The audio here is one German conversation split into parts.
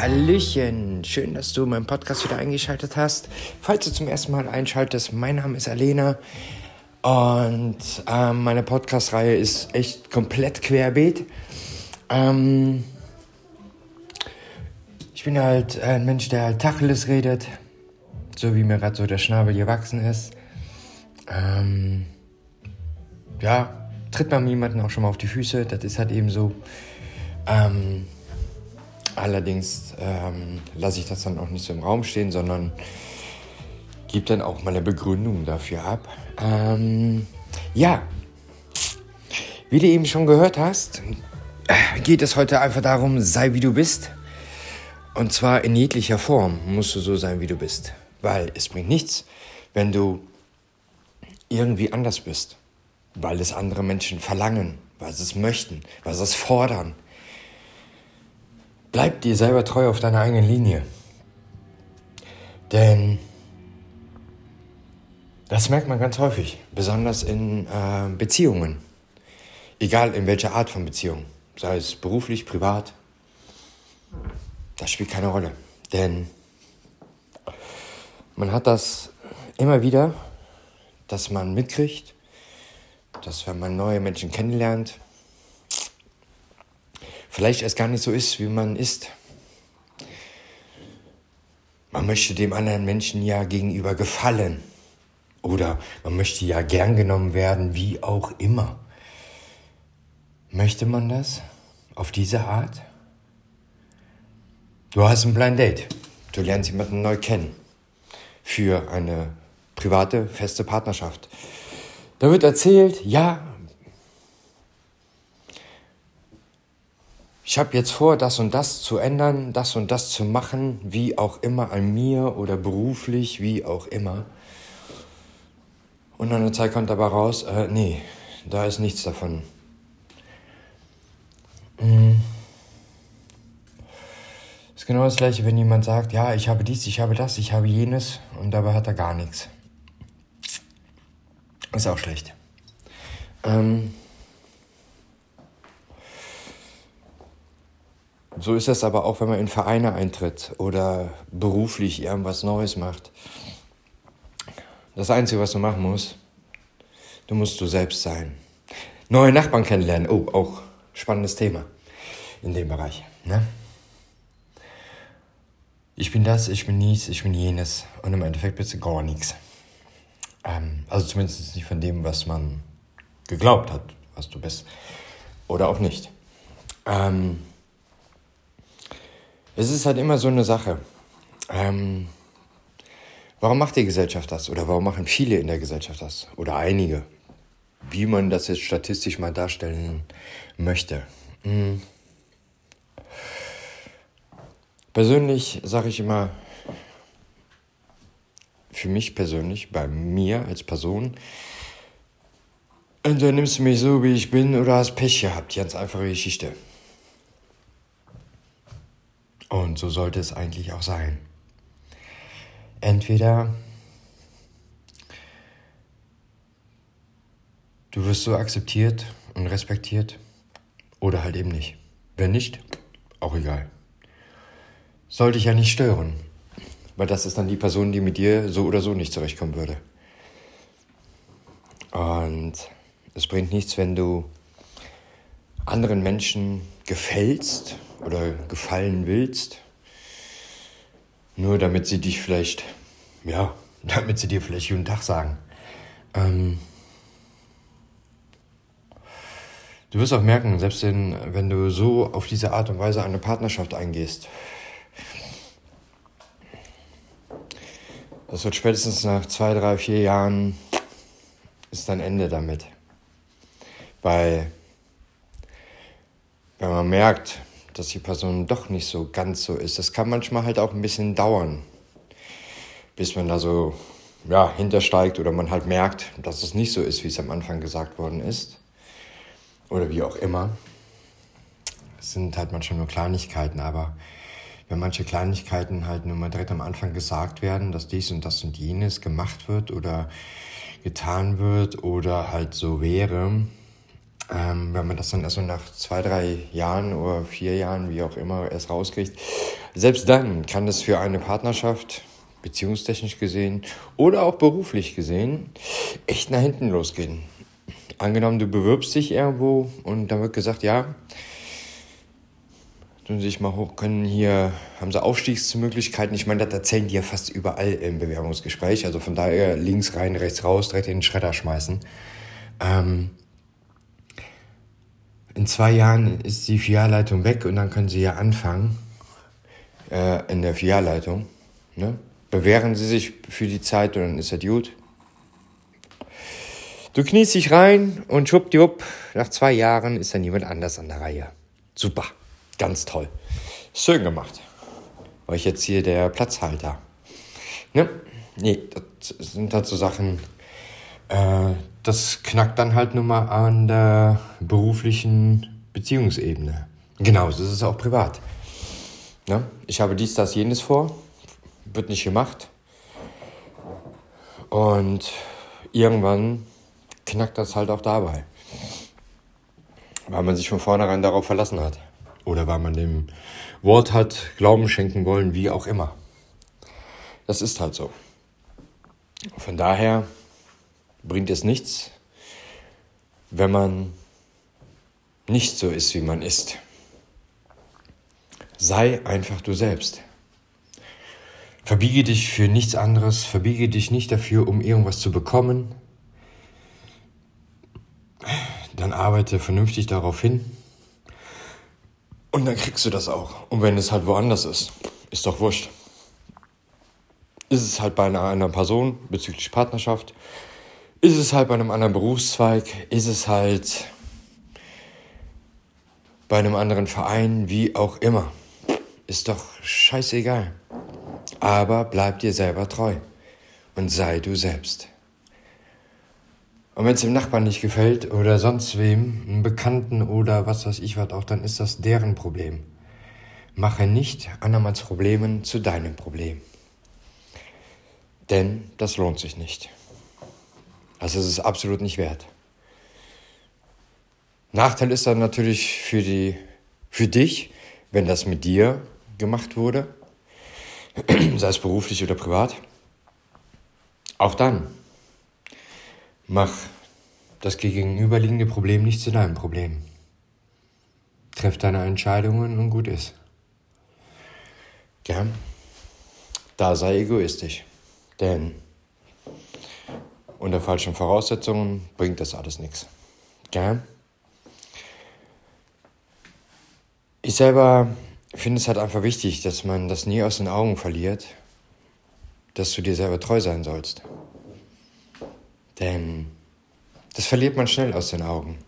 Hallöchen, schön, dass du meinen Podcast wieder eingeschaltet hast. Falls du zum ersten Mal einschaltest, mein Name ist Alena und ähm, meine Podcast-Reihe ist echt komplett querbeet. Ähm, ich bin halt ein Mensch, der halt Tacheles redet, so wie mir gerade so der Schnabel gewachsen ist. Ähm, ja, tritt man jemanden auch schon mal auf die Füße, das ist halt eben so. Ähm, Allerdings ähm, lasse ich das dann auch nicht so im Raum stehen, sondern gebe dann auch meine Begründung dafür ab. Ähm, ja, wie du eben schon gehört hast, geht es heute einfach darum, sei wie du bist. Und zwar in jeglicher Form musst du so sein, wie du bist. Weil es bringt nichts, wenn du irgendwie anders bist. Weil es andere Menschen verlangen, weil sie es möchten, weil sie es fordern. Bleib dir selber treu auf deiner eigenen Linie. Denn das merkt man ganz häufig, besonders in äh, Beziehungen. Egal in welcher Art von Beziehung, sei es beruflich, privat, das spielt keine Rolle. Denn man hat das immer wieder, dass man mitkriegt, dass wenn man neue Menschen kennenlernt, vielleicht erst gar nicht so ist, wie man ist. Man möchte dem anderen Menschen ja gegenüber gefallen. Oder man möchte ja gern genommen werden, wie auch immer. Möchte man das auf diese Art? Du hast ein Blind Date. Du lernst jemanden neu kennen. Für eine private, feste Partnerschaft. Da wird erzählt, ja, ich habe jetzt vor, das und das zu ändern, das und das zu machen, wie auch immer an mir oder beruflich, wie auch immer. Und an der Zeit kommt aber raus, äh, nee, da ist nichts davon. Mhm. Ist genau das gleiche, wenn jemand sagt, ja, ich habe dies, ich habe das, ich habe jenes und dabei hat er gar nichts. Ist auch schlecht. Ähm, So ist das aber auch, wenn man in Vereine eintritt oder beruflich irgendwas Neues macht. Das Einzige, was du machen musst, du musst du selbst sein. Neue Nachbarn kennenlernen, oh, auch spannendes Thema in dem Bereich. Ne? Ich bin das, ich bin dies, ich bin jenes und im Endeffekt bist du gar nichts. Ähm, also zumindest nicht von dem, was man geglaubt hat, was du bist. Oder auch nicht. Ähm, es ist halt immer so eine Sache. Ähm, warum macht die Gesellschaft das? Oder warum machen viele in der Gesellschaft das? Oder einige? Wie man das jetzt statistisch mal darstellen möchte. Hm. Persönlich sage ich immer, für mich persönlich, bei mir als Person, entweder nimmst du mich so, wie ich bin, oder hast Pech gehabt. Ganz einfache Geschichte. Und so sollte es eigentlich auch sein. Entweder du wirst so akzeptiert und respektiert oder halt eben nicht. Wenn nicht, auch egal. Sollte ich ja nicht stören, weil das ist dann die Person, die mit dir so oder so nicht zurechtkommen würde. Und es bringt nichts, wenn du anderen Menschen gefällst oder gefallen willst, nur damit sie dich vielleicht, ja, damit sie dir vielleicht guten Tag sagen. Ähm, du wirst auch merken, selbst wenn, wenn du so auf diese Art und Weise eine Partnerschaft eingehst, das wird spätestens nach zwei, drei, vier Jahren ist dein Ende damit. Weil, wenn man merkt, dass die Person doch nicht so ganz so ist. Das kann manchmal halt auch ein bisschen dauern, bis man da so ja, hintersteigt oder man halt merkt, dass es nicht so ist, wie es am Anfang gesagt worden ist. oder wie auch immer. Es sind halt manchmal nur Kleinigkeiten, aber wenn manche Kleinigkeiten halt nur mal direkt am Anfang gesagt werden, dass dies und das und jenes gemacht wird oder getan wird oder halt so wäre, ähm, wenn man das dann erst so nach zwei, drei Jahren oder vier Jahren, wie auch immer, erst rauskriegt, selbst dann kann es für eine Partnerschaft, beziehungstechnisch gesehen oder auch beruflich gesehen, echt nach hinten losgehen. Angenommen, du bewirbst dich irgendwo und dann wird gesagt, ja, tun sich mal hoch, können hier, haben sie Aufstiegsmöglichkeiten. Ich meine, das erzählen die ja fast überall im Bewerbungsgespräch. Also von daher links rein, rechts raus, direkt in den Schredder schmeißen. Ähm, in zwei Jahren ist die Filialleitung weg und dann können sie ja anfangen äh, in der Filialleitung. Ne? Bewähren sie sich für die Zeit und dann ist das gut. Du kniest dich rein und schwuppdiwupp, nach zwei Jahren ist dann jemand anders an der Reihe. Super. Ganz toll. Schön gemacht. War ich jetzt hier der Platzhalter. Ne? Nee, das sind halt so Sachen, äh, das knackt dann halt nur mal an der beruflichen Beziehungsebene. Genauso ist es auch privat. Ne? Ich habe dies, das, jenes vor, wird nicht gemacht. Und irgendwann knackt das halt auch dabei. Weil man sich von vornherein darauf verlassen hat. Oder weil man dem Wort hat Glauben schenken wollen, wie auch immer. Das ist halt so. Von daher bringt es nichts, wenn man nicht so ist, wie man ist. Sei einfach du selbst. Verbiege dich für nichts anderes, verbiege dich nicht dafür, um irgendwas zu bekommen. Dann arbeite vernünftig darauf hin und dann kriegst du das auch. Und wenn es halt woanders ist, ist doch wurscht. Ist es halt bei einer anderen Person bezüglich Partnerschaft? Ist es halt bei einem anderen Berufszweig? Ist es halt bei einem anderen Verein? Wie auch immer. Ist doch scheißegal. Aber bleib dir selber treu und sei du selbst. Und wenn es dem Nachbarn nicht gefällt oder sonst wem, einem Bekannten oder was weiß ich was auch, dann ist das deren Problem. Mache nicht andermals Problemen zu deinem Problem. Denn das lohnt sich nicht. Also es ist absolut nicht wert. Nachteil ist dann natürlich für, die, für dich, wenn das mit dir gemacht wurde, sei es beruflich oder privat. Auch dann Mach das gegenüberliegende Problem nicht zu deinem Problem. Treff deine Entscheidungen und gut ist. Ja, da sei egoistisch. Denn unter falschen Voraussetzungen bringt das alles nichts. Ja? Ich selber finde es halt einfach wichtig, dass man das nie aus den Augen verliert, dass du dir selber treu sein sollst. Denn das verliert man schnell aus den Augen.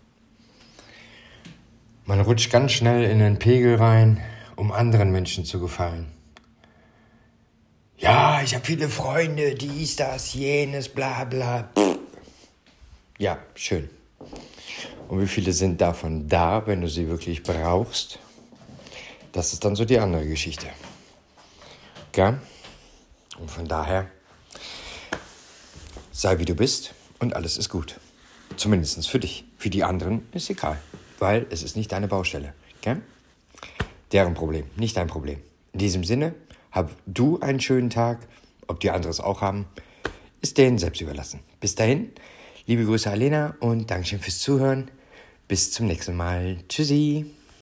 Man rutscht ganz schnell in den Pegel rein, um anderen Menschen zu gefallen. Ja, ich habe viele Freunde, dies, das, jenes, bla bla. Ja, schön. Und wie viele sind davon da, wenn du sie wirklich brauchst? Das ist dann so die andere Geschichte. Gell? Und von daher, sei wie du bist und alles ist gut. Zumindest für dich. Für die anderen ist egal, weil es ist nicht deine Baustelle. Okay? Deren Problem, nicht dein Problem. In diesem Sinne, hab du einen schönen Tag. Ob die anderen es auch haben, ist denen selbst überlassen. Bis dahin, liebe Grüße Alena und Dankeschön fürs Zuhören. Bis zum nächsten Mal. Tschüssi.